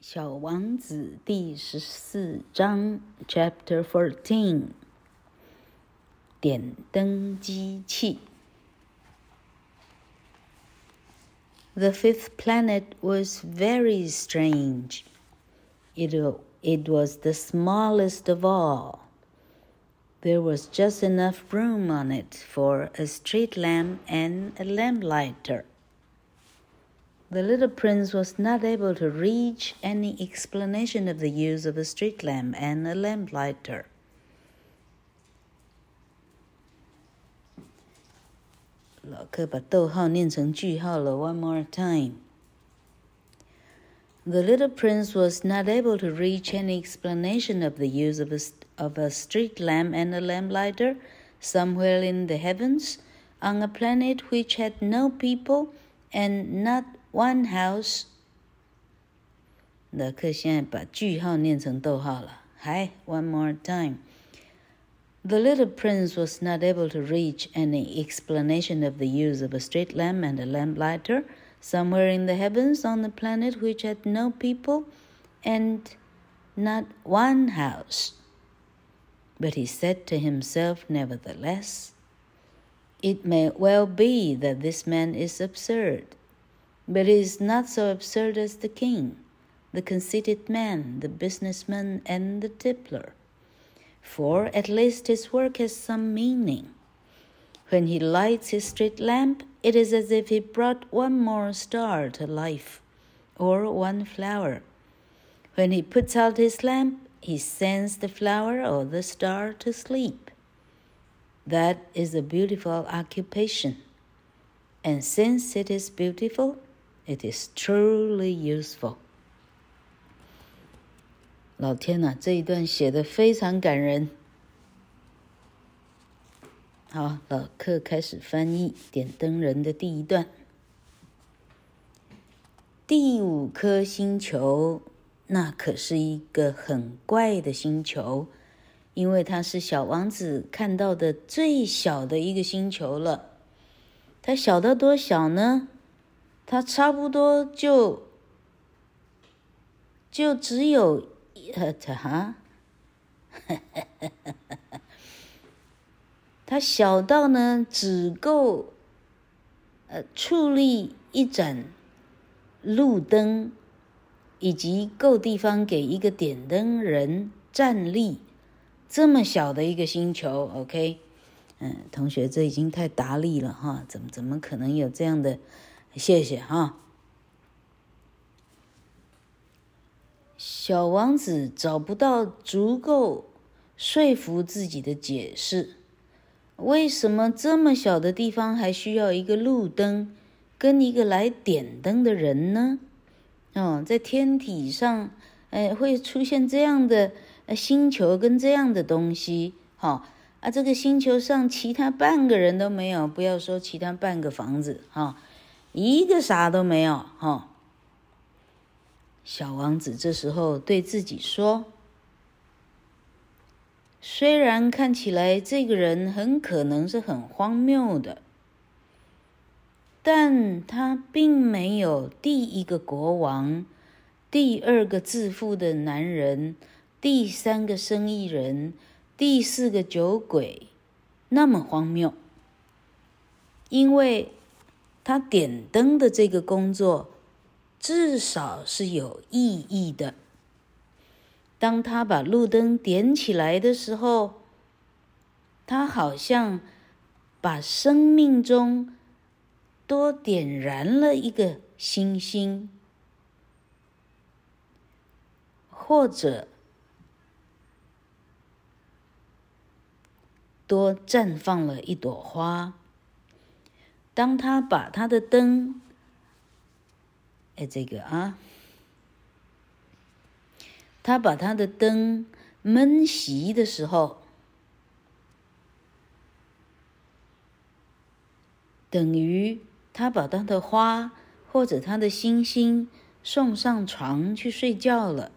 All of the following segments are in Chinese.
小王子第十四章，Chapter Fourteen，点灯机器。The fifth planet was very strange. It, it was the smallest of all. There was just enough room on it for a street lamp and a lamplighter. The little prince was not able to reach any explanation of the use of a street lamp and a lamplighter. one more time. The little prince was not able to reach any explanation of the use of a, of a street lamp and a lamplighter somewhere in the heavens on a planet which had no people and not One house。老课现在把句号念成逗号了。Hi, one more time. The little prince was not able to reach any explanation of the use of a street lamp and a lamplighter somewhere in the heavens on the planet which had no people and not one house. But he said to himself, nevertheless, It may well be that this man is absurd. But he is not so absurd as the king, the conceited man, the businessman, and the tippler. For at least his work has some meaning. When he lights his street lamp, it is as if he brought one more star to life, or one flower. When he puts out his lamp, he sends the flower or the star to sleep. That is a beautiful occupation. And since it is beautiful, It is truly useful。老天呐，这一段写的非常感人。好，老客开始翻译《点灯人》的第一段。第五颗星球，那可是一个很怪的星球，因为它是小王子看到的最小的一个星球了。它小到多小呢？它差不多就就只有呃，哈，它小到呢，只够呃矗立一盏路灯，以及够地方给一个点灯人站立，这么小的一个星球，OK，嗯，同学，这已经太达利了哈，怎么怎么可能有这样的？谢谢哈。小王子找不到足够说服自己的解释，为什么这么小的地方还需要一个路灯跟一个来点灯的人呢？哦，在天体上，哎，会出现这样的星球跟这样的东西，哈啊，这个星球上其他半个人都没有，不要说其他半个房子，哈。一个啥都没有，哈！小王子这时候对自己说：“虽然看起来这个人很可能是很荒谬的，但他并没有第一个国王、第二个致富的男人、第三个生意人、第四个酒鬼那么荒谬，因为。”他点灯的这个工作，至少是有意义的。当他把路灯点起来的时候，他好像把生命中多点燃了一个星星，或者多绽放了一朵花。当他把他的灯，哎，这个啊，他把他的灯闷熄的时候，等于他把他的花或者他的星星送上床去睡觉了。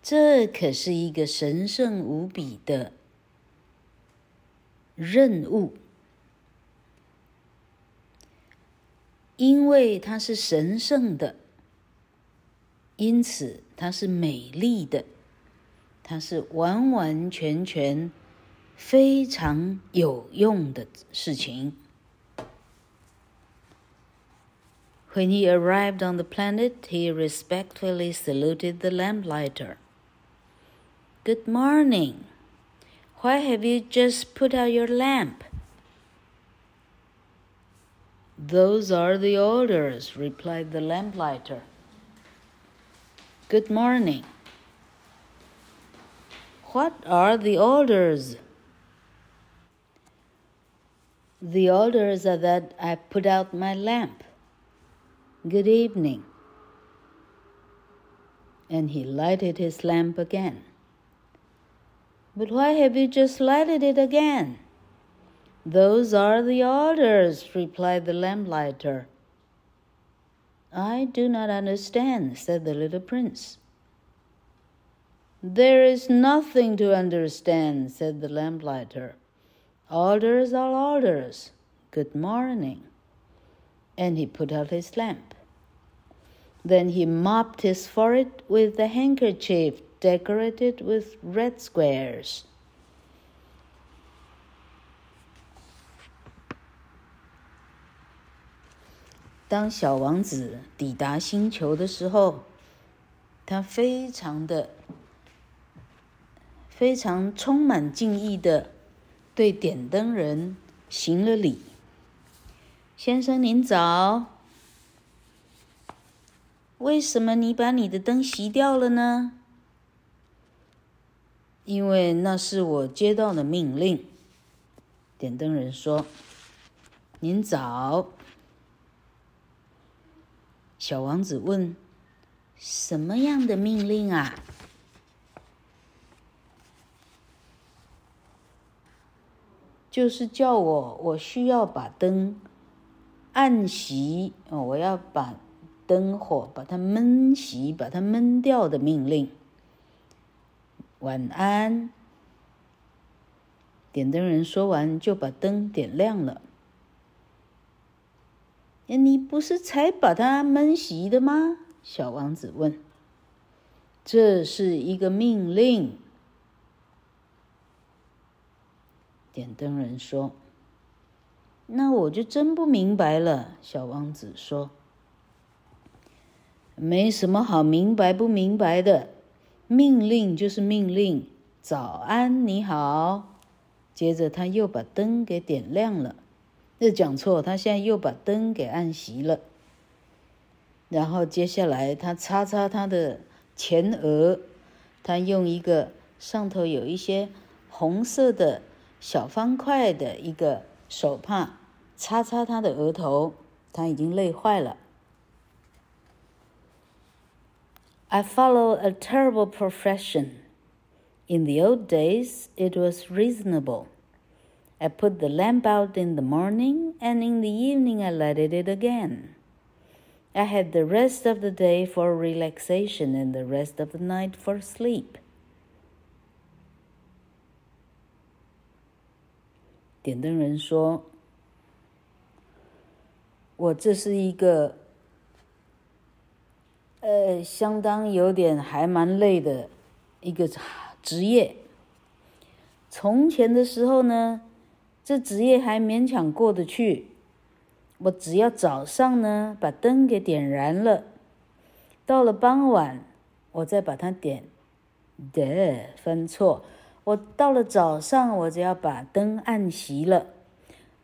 这可是一个神圣无比的任务。因为它是神圣的， 因此它是美丽的，它是完完全全非常有用的事情。When he arrived on the planet, he respectfully saluted the lamplighter. Good morning. Why have you just put out your lamp? Those are the orders, replied the lamplighter. Good morning. What are the orders? The orders are that I put out my lamp. Good evening. And he lighted his lamp again. But why have you just lighted it again? Those are the orders, replied the lamplighter. I do not understand, said the little prince. There is nothing to understand, said the lamplighter. Orders are orders. Good morning. And he put out his lamp. Then he mopped his forehead with the handkerchief decorated with red squares. 当小王子抵达星球的时候，他非常的、非常充满敬意的对点灯人行了礼。先生您早，为什么你把你的灯熄掉了呢？因为那是我接到的命令。点灯人说：“您早。”小王子问：“什么样的命令啊？”就是叫我，我需要把灯按熄哦，我要把灯火把它闷熄，把它闷掉的命令。晚安。点灯人说完，就把灯点亮了。你不是才把它闷熄的吗？小王子问。这是一个命令。点灯人说。那我就真不明白了。小王子说。没什么好明白不明白的。命令就是命令。早安，你好。接着他又把灯给点亮了。这讲错，他现在又把灯给按熄了。然后接下来他擦擦他的前额，他用一个上头有一些红色的小方块的一个手帕擦擦他的额头，他已经累坏了。I follow a terrible profession. In the old days, it was reasonable. I put the lamp out in the morning, and in the evening I lighted it again. I had the rest of the day for relaxation and the rest of the night for sleep. 点灯人说：“我这是一个。”呃，相当有点还蛮累的一个职业。从前的时候呢， 这职业还勉强过得去。我只要早上呢把灯给点燃了，到了傍晚我再把它点。对，分错。我到了早上我只要把灯按熄了，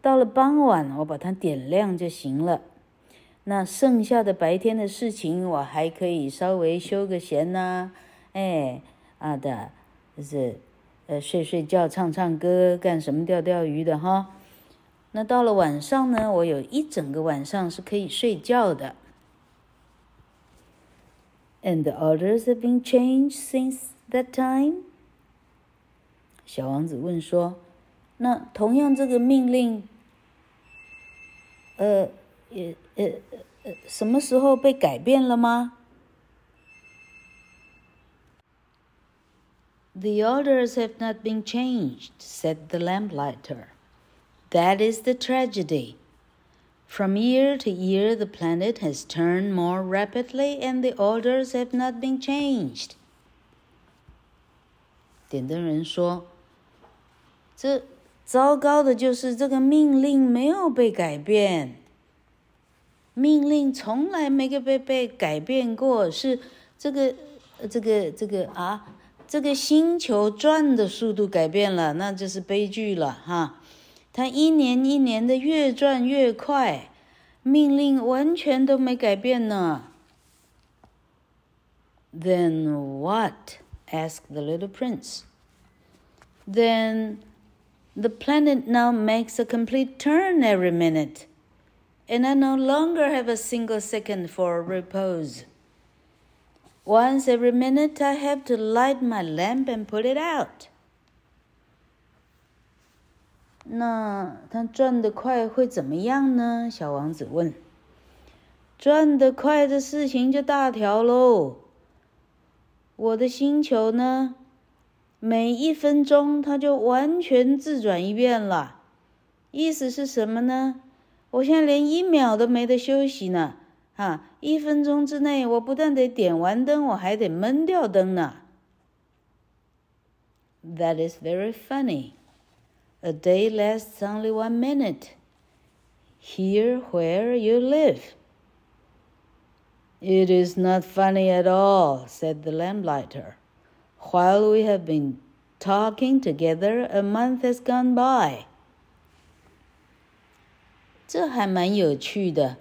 到了傍晚我把它点亮就行了。那剩下的白天的事情，我还可以稍微休个闲呐、啊，哎，啊的，就是，呃，睡睡觉、唱唱歌、干什么钓钓鱼的哈。那到了晚上呢，我有一整个晚上是可以睡觉的。And the orders have been changed since that time. 小王子问说：“那同样这个命令，呃。”呃呃呃，什么时候被改变了吗 ？The orders have not been changed, said the lamplighter. That is the tragedy. From year to year, the planet has turned more rapidly, and the orders have not been changed. 点灯人说：“这糟糕的就是这个命令没有被改变，命令从来没有被被改变过，是这个这个这个啊， ”这个星球转的速度改变了，那就是悲剧了哈。它一年一年的越转越快。”命令完全都没改变呢。Then what? asked the little prince. Then the planet now makes a complete turn every minute, and I no longer have a single second for repose. Once every minute, I have to light my lamp and put it out. 那它转得快会怎么样呢？小王子问。转得快的事情就大条喽。我的星球呢，每一分钟它就完全自转一遍了。意思是什么呢？我现在连一秒都没得休息呢。啊，一分钟之内，我不但得点完灯，我还得闷掉灯呢。That is very funny. A day lasts only one minute. Here where you live. It is not funny at all, said the lamplighter. While we have been talking together, a month has gone by. 这还蛮有趣的，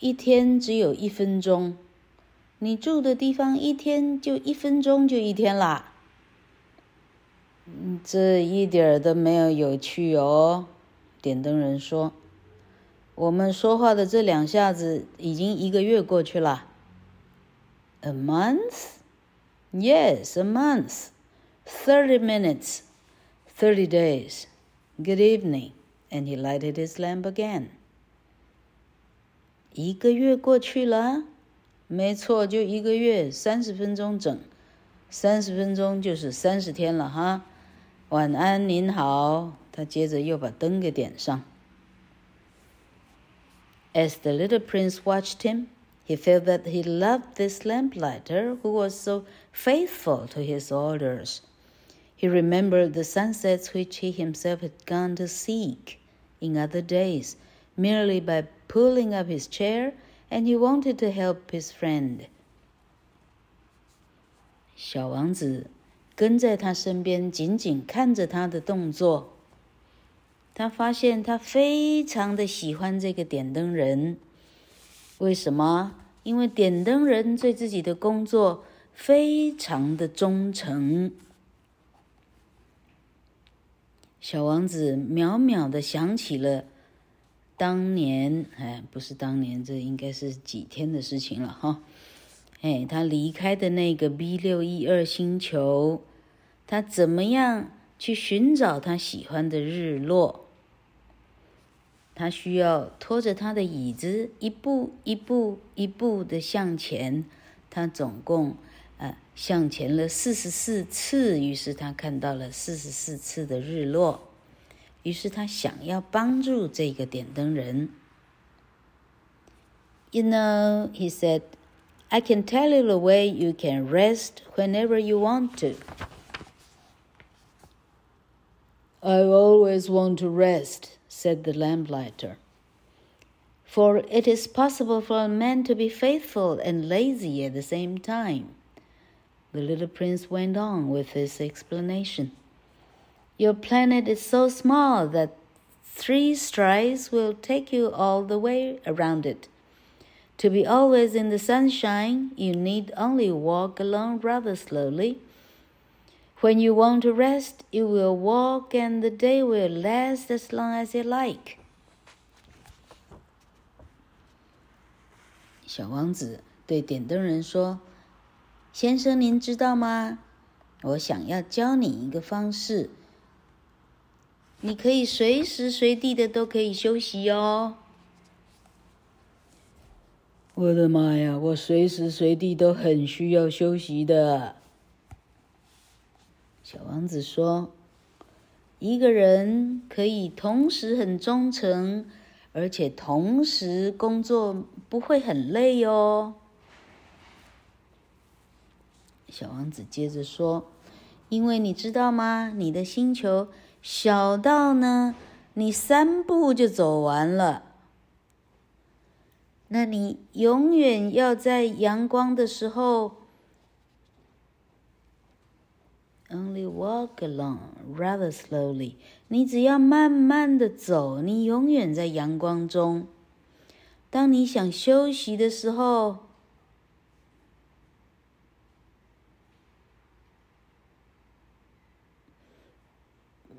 一天只有一分钟。你住的地方一天就一分钟就一天啦。这一点儿都没有有趣哦，点灯人说：“我们说话的这两下子已经一个月过去了。” A month? Yes, a month. Thirty minutes. Thirty days. Good evening. And he lighted his lamp again. 一个月过去了，没错，就一个月，三十分钟整，三十分钟就是三十天了哈。晚安，您好。他接着又把灯给点上。As the little prince watched him, he felt that he loved this lamplighter who was so faithful to his orders. He remembered the sunsets which he himself had gone to seek in other days, merely by pulling up his chair, and he wanted to help his friend. 小王子。跟在他身边，紧紧看着他的动作。他发现他非常的喜欢这个点灯人。为什么？因为点灯人对自己的工作非常的忠诚。小王子渺渺的想起了当年，哎，不是当年，这应该是几天的事情了哈。哎，他离开的那个 B 六一二星球。他怎么样去寻找他喜欢的日落？他需要拖着他的椅子，一步一步一步的向前。他总共呃向前了四十四次，于是他看到了四十四次的日落。于是他想要帮助这个点灯人。You know, he said, I can tell you the way you can rest whenever you want to. I always want to rest, said the lamplighter. For it is possible for a man to be faithful and lazy at the same time. The little prince went on with his explanation. Your planet is so small that three strides will take you all the way around it. To be always in the sunshine, you need only walk along rather slowly when you want to rest, you will walk, and the day will last as long as you like. 小王子对点灯人说：“先生，您知道吗？我想要教你一个方式， 你可以随时随地的都可以休息哦。”我的妈呀！我随时随地都很需要休息的。小王子说：“一个人可以同时很忠诚，而且同时工作不会很累哦。小王子接着说：“因为你知道吗？你的星球小到呢，你三步就走完了。那你永远要在阳光的时候。” Only walk along rather slowly。你只要慢慢的走，你永远在阳光中。当你想休息的时候，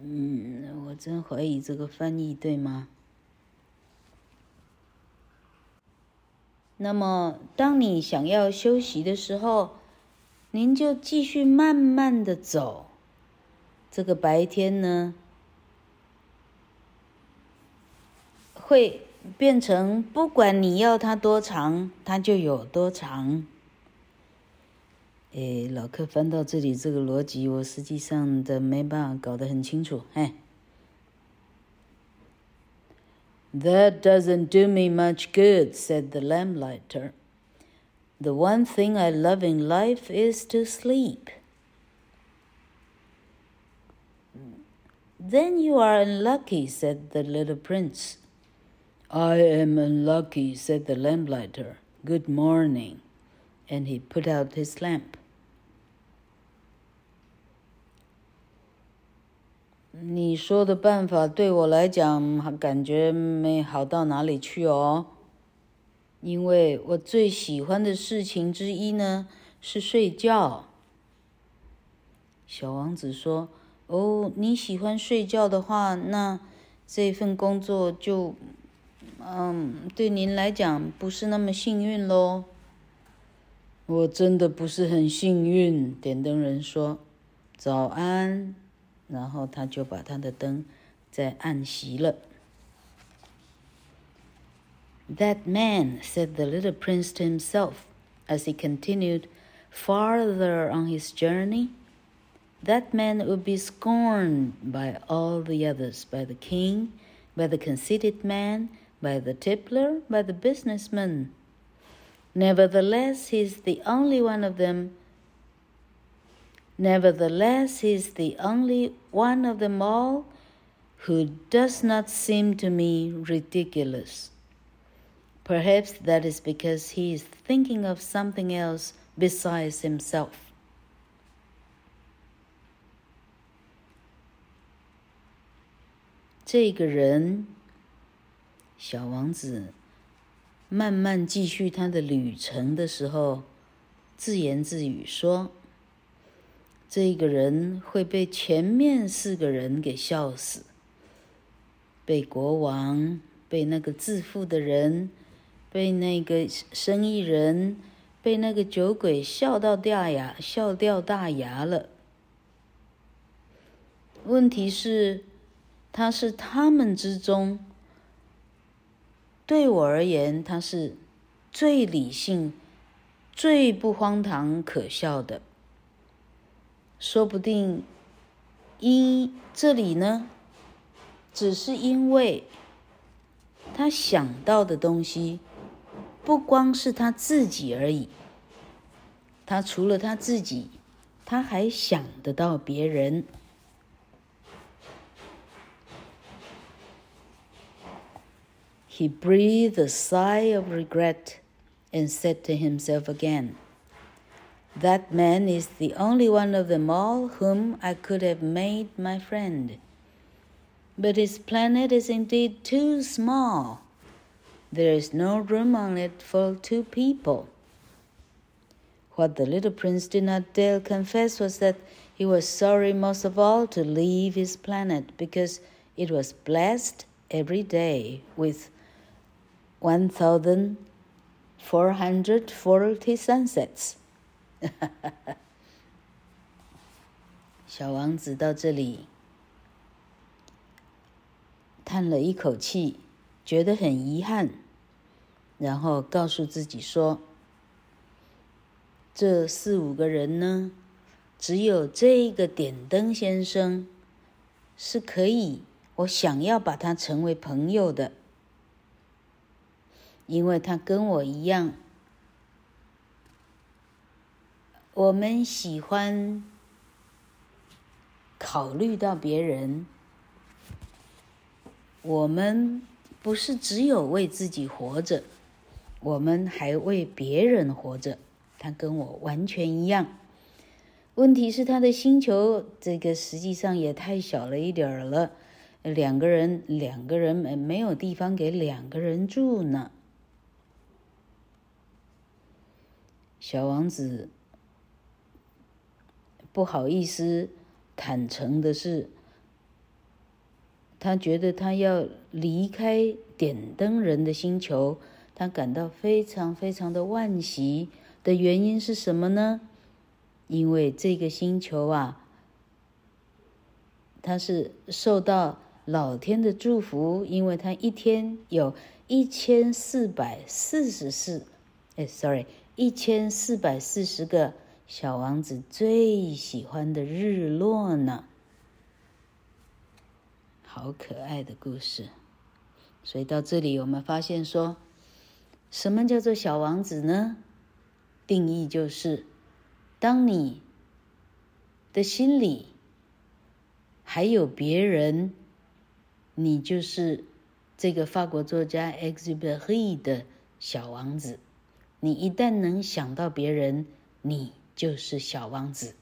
嗯，我真怀疑这个翻译对吗？那么，当你想要休息的时候，您就继续慢慢的走，这个白天呢，会变成不管你要它多长，它就有多长。诶，老客翻到这里，这个逻辑我实际上的没办法搞得很清楚。哎，That doesn't do me much good," said the lamplighter. The one thing I love in life is to sleep. Then you are unlucky, said the little prince. I am unlucky, said the lamplighter. Good morning. And he put out his lamp. 你说的办法对我来讲，感觉没好到哪里去哦。因为我最喜欢的事情之一呢，是睡觉。小王子说：“哦，你喜欢睡觉的话，那这份工作就，嗯，对您来讲不是那么幸运喽。”我真的不是很幸运，点灯人说：“早安。”然后他就把他的灯再按熄了。That man, said the little prince to himself as he continued farther on his journey, that man would be scorned by all the others, by the king, by the conceited man, by the tippler, by the businessman. Nevertheless, he is the only one of them. Nevertheless, he is the only one of them all who does not seem to me ridiculous. Perhaps that is because he is thinking of something else besides himself. 这个人，小王子慢慢继续他的旅程的时候，自言自语说：“ 这个人会被前面四个人给笑死，被国王，被那个自负的人。”被那个生意人，被那个酒鬼笑到掉牙，笑掉大牙了。问题是，他是他们之中，对我而言，他是最理性、最不荒唐可笑的。说不定，因这里呢，只是因为他想到的东西。不光是他自己而已，他除了他自己，他还想得到别人。He breathed a sigh of regret and said to himself again, That man is the only one of them all whom I could have made my friend. But his planet is indeed too small. There is no room on it for two people. What the little prince did not dare confess was that he was sorry most of all to leave his planet because it was blessed every day with 1,440 sunsets. 哈哈哈哈小王子到这里，叹了一口气。觉得很遗憾，然后告诉自己说：“这四五个人呢，只有这个点灯先生是可以，我想要把他成为朋友的。因为他跟我一样，我们喜欢考虑到别人，我们不是只有为自己活着，我们还为别人活着。他跟我完全一样。问题是他的星球这个实际上也太小了一点儿了，两个人两个人没没有地方给两个人住呢。小王子不好意思坦诚的是，他觉得他要离开点灯人的星球，他感到非常非常的惋惜。的原因是什么呢？因为这个星球啊，它是受到老天的祝福，因为它一天有一千四百四十四，哎，sorry，一千四百四十个小王子最喜欢的日落呢。好可爱的故事。所以到这里，我们发现说，什么叫做小王子呢？定义就是，当你的心里还有别人，你就是这个法国作家 Exupéry 的小王子。你一旦能想到别人，你就是小王子。